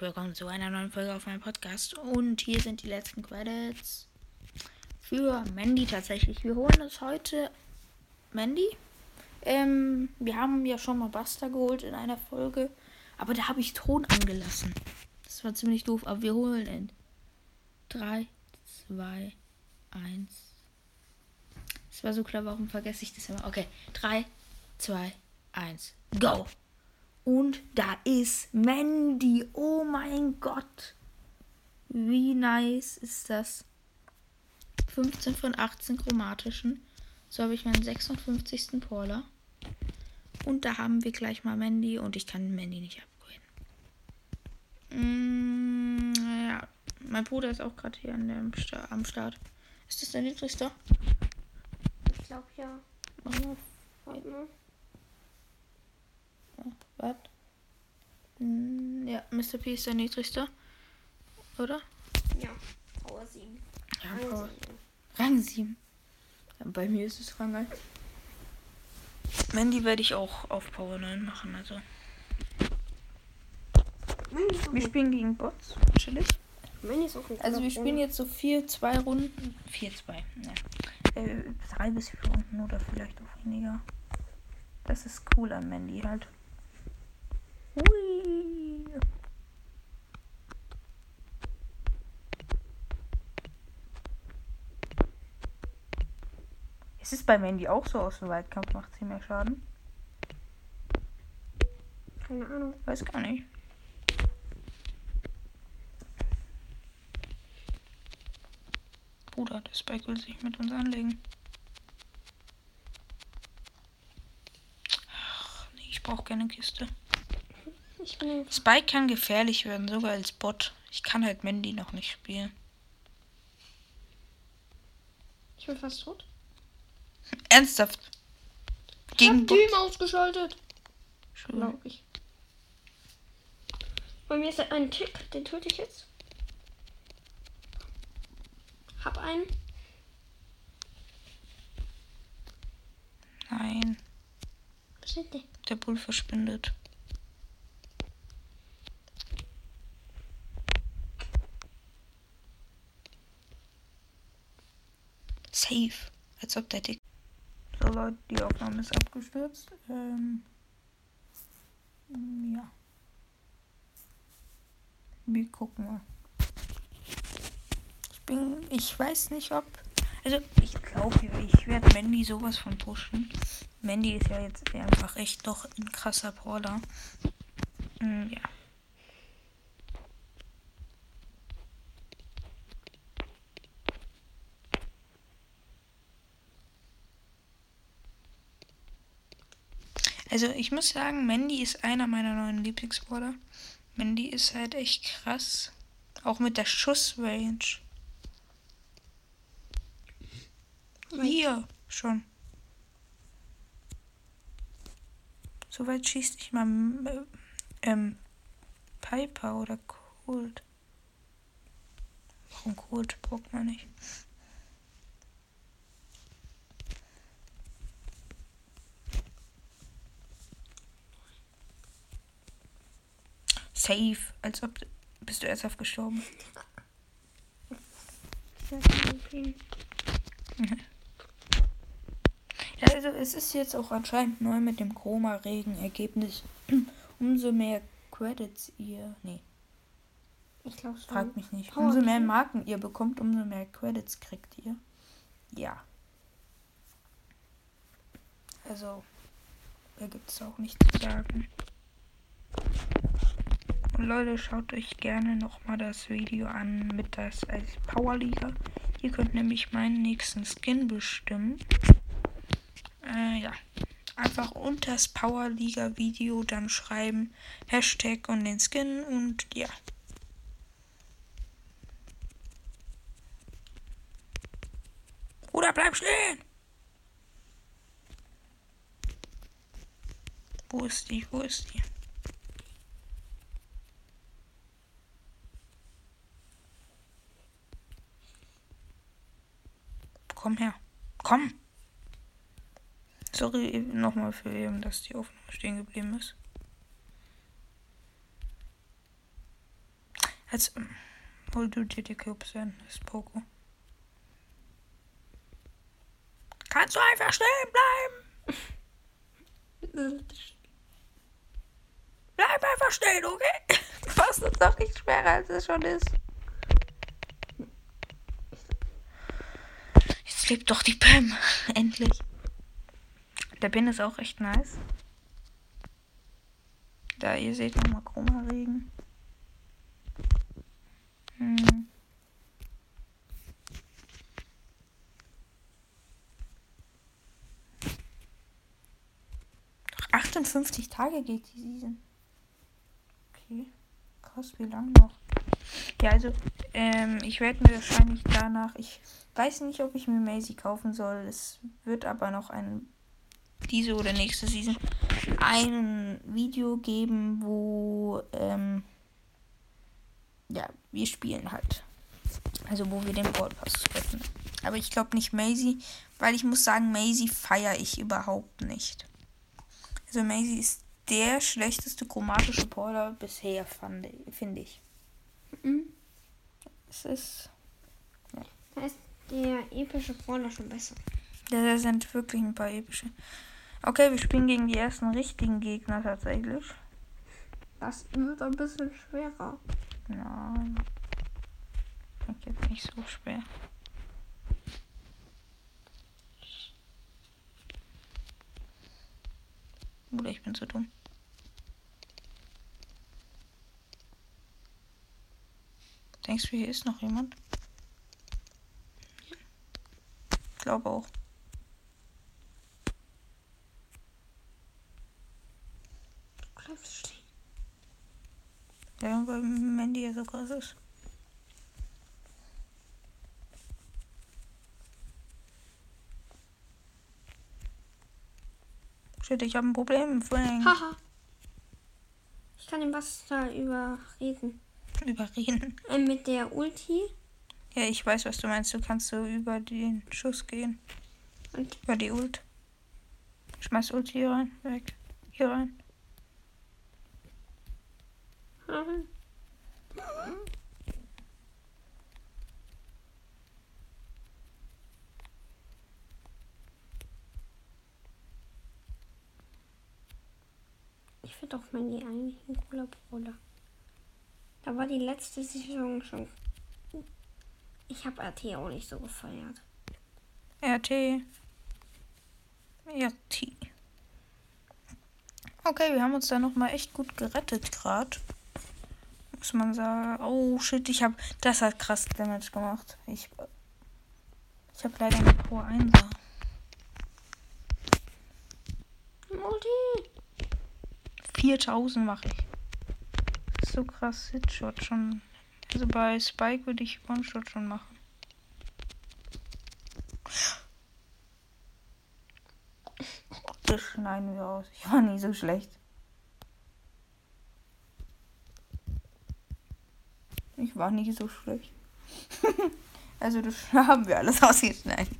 herzlich willkommen zu einer neuen Folge auf meinem Podcast. Und hier sind die letzten Credits für Mandy tatsächlich. Wir holen uns heute Mandy. Ähm, wir haben ja schon mal Buster geholt in einer Folge, aber da habe ich Ton angelassen. Das war ziemlich doof, aber wir holen ihn. 3, 2, 1. Das war so klar, warum vergesse ich das immer? Okay, 3, 2, 1, go! Und da ist Mandy. Oh mein Gott. Wie nice ist das? 15 von 18 chromatischen. So habe ich meinen 56. Paula. Und da haben wir gleich mal Mandy und ich kann Mandy nicht upgraden. Mm, ja, mein Bruder ist auch gerade hier an Sta am Start. Ist das der niedrigste? Ich glaube ja. Oh, Warte mal. Was? Mm, Ja, Mr. P ist der niedrigste. Oder? Ja, Power 7. Ja, Rang Power. 7. Rang 7. Ja, bei mir ist es Rang 1. Mandy werde ich auch auf Power 9 machen, also. Wir spielen gegen Bots, chillig. Mandy ist auch ein Also wir spielen jetzt so 4, 2 Runden. 4, 2, ja. Äh, 3 bis 4 Runden oder vielleicht auch weniger. Das ist cool an Mandy halt. Hui. Ist es bei Mandy auch so aus dem Weitkampf macht sie mehr Schaden? Keine Ahnung. Weiß gar nicht. Bruder, der Spike will sich mit uns anlegen. Ach, nee, ich brauche keine Kiste. Ich bin ein Spike kann gefährlich werden, sogar als Bot. Ich kann halt Mandy noch nicht spielen. Ich bin fast tot. Ernsthaft. Ich Gegen hab Bot. Team ausgeschaltet. Glaube ich. Bei mir ist ein Tick, den töte ich jetzt. Hab einen. Nein, Was ist der? der Bull verschwindet. Safe. Als ob der Dick. So Leute, die Aufnahme ist abgestürzt. Ähm, mm, ja. Wir gucken mal. Ich bin. Ich weiß nicht ob. Also ich glaube, ich werde Mandy sowas von pushen. Mandy ist ja jetzt einfach echt doch ein krasser Brawler. Mm, ja. Also ich muss sagen, Mandy ist einer meiner neuen Lieblingsbrawler. Mandy ist halt echt krass. Auch mit der Schussrange. Hier schon. Soweit schießt nicht mal äh, ähm, Piper oder Cold. Warum Cold braucht man nicht? Safe, als ob. Bist du erst auf gestorben? Ja, also es ist jetzt auch anscheinend neu mit dem Chroma-Regen-Ergebnis. Umso mehr Credits ihr. Nee, Ich glaube schon. fragt mich nicht. Umso mehr. Marken ihr bekommt, umso mehr Credits kriegt ihr. Ja. Also, da gibt es auch nichts zu sagen. Leute, schaut euch gerne nochmal das Video an mit das als Powerliga. Ihr könnt nämlich meinen nächsten Skin bestimmen. Äh, ja. Einfach unter das Powerliga Video dann schreiben Hashtag und den Skin und ja. Bruder, bleib stehen! Wo ist die? Wo ist die? Komm her. Komm! Sorry nochmal für eben, dass die Aufnahme stehen geblieben ist. Als hol du dir die hin, ist Poco. Kannst du einfach stehen bleiben? Bleib einfach stehen, okay? Machst es doch nicht schwerer, als es schon ist. Jetzt lebt doch die Pam. Endlich. Der Pin ist auch echt nice. Da, ihr seht nochmal Chroma-Regen. Hm. Doch 58 Tage geht die Season. Okay. Krass, wie lang noch? Ja, also, ähm, ich werde mir wahrscheinlich danach. Ich weiß nicht, ob ich mir Maisie kaufen soll. Es wird aber noch ein. Diese oder nächste Season ein Video geben, wo. Ähm, ja, wir spielen halt. Also, wo wir den Ballpass öffnen. Aber ich glaube nicht Maisie, weil ich muss sagen, Maisie feiere ich überhaupt nicht. Also, Maisie ist der schlechteste chromatische Brawler bisher, finde ich. Mhm. Es ist. Da ist der epische Brawler schon besser. Ja, da sind wirklich ein paar epische. Okay, wir spielen gegen die ersten richtigen Gegner tatsächlich. Das wird ein bisschen schwerer. Nein. Ich jetzt nicht so schwer. Oder ich bin zu dumm. Denkst du, hier ist noch jemand? Ich glaube auch. Du bleibst stehen. Ja, weil Mandy ja so krass ist. Shit, ich habe ein Problem. Haha. Ich kann ihm was da überreden. Überreden. Äh, mit der Ulti. Ja, ich weiß, was du meinst. Du kannst so über den Schuss gehen. Und Über die Ult. Schmeiß Ult hier rein. Weg. Hier rein. Mhm. Ich finde auch Mandy eigentlich ein cooler Bruder. Da war die letzte Saison schon. Ich habe RT auch nicht so gefeiert. RT. RT. Okay, wir haben uns da nochmal echt gut gerettet gerade. Muss man sagen. Oh shit, ich hab. Das hat krass Damage gemacht. Ich. Ich habe leider eine Power 1 Multi! 4000 mache ich. So krass Hitshot schon. Also bei Spike würde ich One-Shot schon machen. Das schneiden wir aus. Ich war nie so schlecht. Ich war nie so schlecht. also das haben wir alles ausgeschnitten.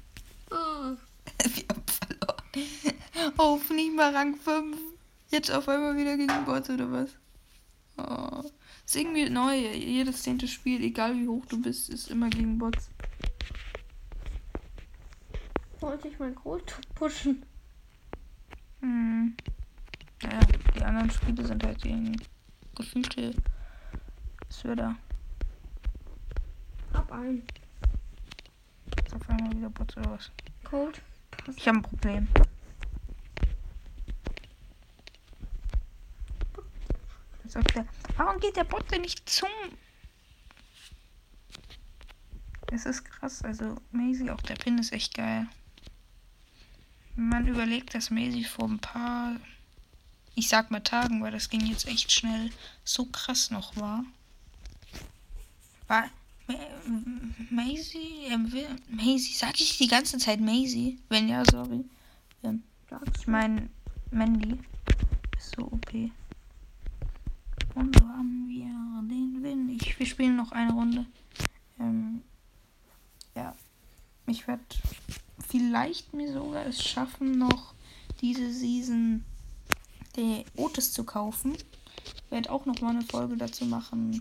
Oh. Wir haben verloren. Auf nicht mal Rang 5. Jetzt auf einmal wieder gegen Bots oder was? Oh. Ist irgendwie neu. Jedes zehnte Spiel, egal wie hoch du bist, ist immer gegen Bots. Wollte ich mein Gold pushen? Hm. Naja, die anderen Spiele sind halt gegen gefühlte Swidder. Hab einen. Ist auf einmal wieder Bots oder was? Code. Ich habe ein Problem. Warum geht der Bot denn nicht zum? Es ist krass, also Maisie, auch der Pin ist echt geil. Man überlegt, dass Maisie vor ein paar, ich sag mal Tagen, weil das ging jetzt echt schnell, so krass noch war. War Ma- Maisie, Maisie, sag ich die ganze Zeit Maisie? Wenn ja, sorry. Ähm, ich meine, Mandy ist so OP. Und so haben wir den Win. Ich, wir spielen noch eine Runde. Ähm, ja. Ich werde vielleicht mir sogar es schaffen, noch diese Season die Otis zu kaufen. Werde auch noch mal eine Folge dazu machen.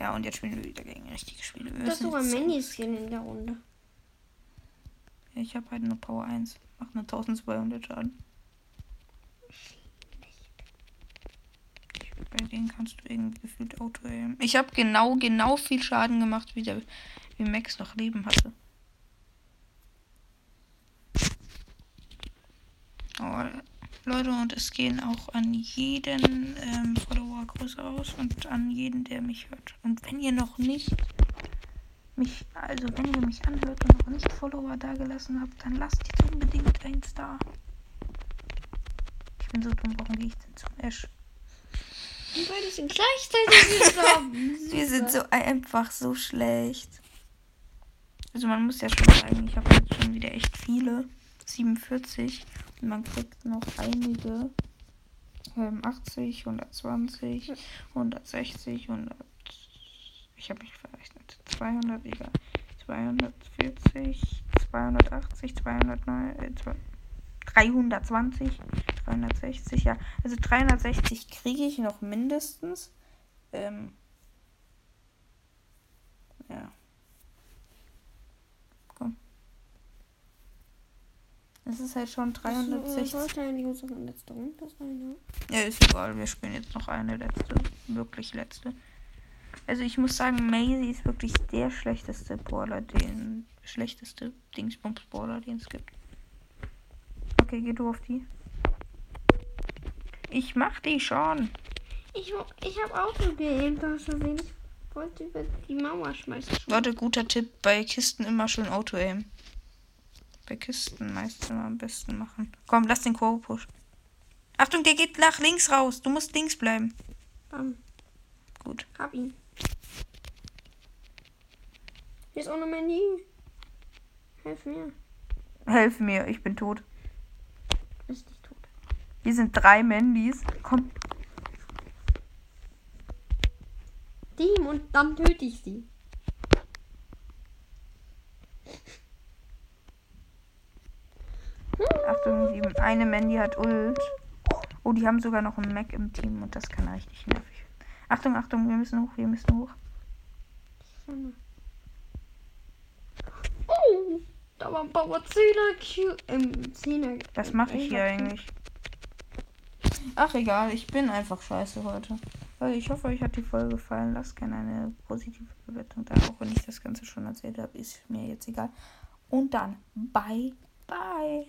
Ja, und jetzt spielen wir wieder gegen richtige Spiele. Wir Du hast sogar jetzt- Mandy-Skin in der Runde. Ich habe halt nur Power 1. Macht nur 1200 Schaden. Bei denen kannst du irgendwie gefühlt Auto aimen. Ich habe genau, genau viel Schaden gemacht, wie, der, wie Max noch Leben hatte. Aber, Leute, und es gehen auch an jeden ähm, Follower Grüße aus und an jeden, der mich hört. Und wenn ihr noch nicht mich, also wenn ihr mich anhört und noch nicht Follower dagelassen habt, dann lasst jetzt unbedingt eins da. Ich bin so dumm, warum gehe ich denn zum Ash? Und beide sind gleichzeitig gestorben. Wir sind so einfach so schlecht. Also man muss ja schon sagen, ich habe jetzt schon wieder echt viele. 47. Und man kriegt noch einige. Ähm, 80, 120, 160, 100. Ich habe mich verrechnet. 200, egal. 240, 280, 209, äh, zwei- 320, 360, ja. Also 360 kriege ich noch mindestens. Ähm, ja. Komm. Es ist halt schon 360. Sollte eigentlich unsere letzte Runde sein, ne? Ja, ist egal. Wir spielen jetzt noch eine letzte. Wirklich letzte. Also ich muss sagen, Maisie ist wirklich der schlechteste Brawler, den schlechteste Dingsbums-Brawler, den es gibt. Okay, geh du auf die. Ich mach die schon. Ich, ich habe auch so geaimt aus Versehen. Ich wollte über die Mauer schmeißen. Leute, guter Tipp, bei Kisten immer schön Auto-Aim. Bei Kisten meist immer am besten machen. Komm, lass den Kurve push. Achtung, der geht nach links raus. Du musst links bleiben. Bam. Gut. Hab ihn. Hier ist auch noch Mandy. Hilf mir. Helf mir, ich bin tot. Tot. Hier sind drei Mandys. Komm. Team und dann töte ich sie. Achtung, sieben. Eine Mandy hat Ult. Oh, die haben sogar noch einen Mac im Team und das kann richtig nervig werden. Achtung, Achtung, wir müssen hoch, wir müssen hoch. Oh, da war ein Bauer 10er Q. Ähm, 10er. Was mache ich hier eigentlich? Ach egal, ich bin einfach scheiße heute. Ich hoffe, euch hat die Folge gefallen. Lasst gerne eine positive Bewertung da, auch wenn ich das Ganze schon erzählt habe. Ist mir jetzt egal. Und dann, bye, bye.